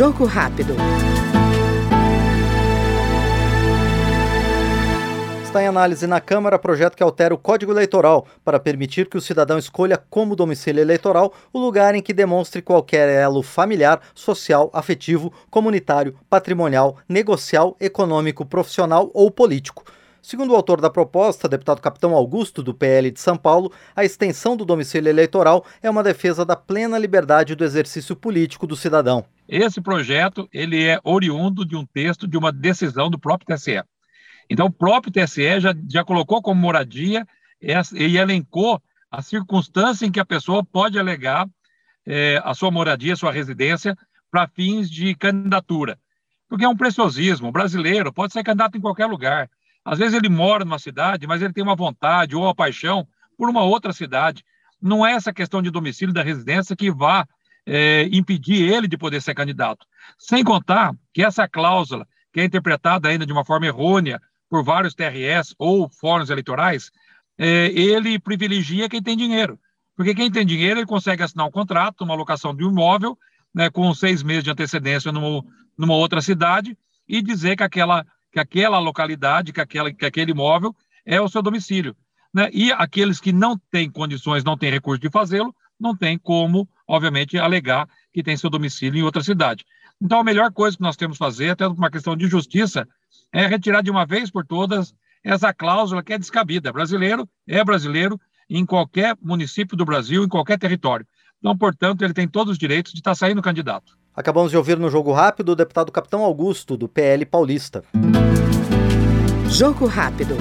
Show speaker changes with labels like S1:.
S1: Jogo rápido.
S2: Está em análise na Câmara projeto que altera o Código Eleitoral para permitir que o cidadão escolha como domicílio eleitoral o lugar em que demonstre qualquer elo familiar, social, afetivo, comunitário, patrimonial, negocial, econômico, profissional ou político. Segundo o autor da proposta, deputado Capitão Augusto, do PL de São Paulo, a extensão do domicílio eleitoral é uma defesa da plena liberdade do exercício político do cidadão.
S3: Esse projeto ele é oriundo de um texto de uma decisão do próprio TSE. Então, o próprio TSE já, já colocou como moradia e elencou a circunstância em que a pessoa pode alegar é, a sua moradia, a sua residência, para fins de candidatura. Porque é um preciosismo. O brasileiro pode ser candidato em qualquer lugar. Às vezes ele mora numa cidade, mas ele tem uma vontade ou uma paixão por uma outra cidade. Não é essa questão de domicílio da residência que vá é, impedir ele de poder ser candidato. Sem contar que essa cláusula, que é interpretada ainda de uma forma errônea por vários TRS ou fóruns eleitorais, é, ele privilegia quem tem dinheiro. Porque quem tem dinheiro, ele consegue assinar um contrato, uma locação de um imóvel, né, com seis meses de antecedência numa, numa outra cidade, e dizer que aquela, que aquela localidade, que, aquela, que aquele imóvel é o seu domicílio. Né? E aqueles que não têm condições, não têm recurso de fazê-lo, não tem como, obviamente, alegar que tem seu domicílio em outra cidade. Então, a melhor coisa que nós temos que fazer, até por uma questão de justiça, é retirar de uma vez por todas essa cláusula que é descabida. Brasileiro é brasileiro em qualquer município do Brasil, em qualquer território. Então, portanto, ele tem todos os direitos de estar saindo candidato.
S2: Acabamos de ouvir no Jogo Rápido o deputado Capitão Augusto, do PL Paulista.
S1: Jogo Rápido.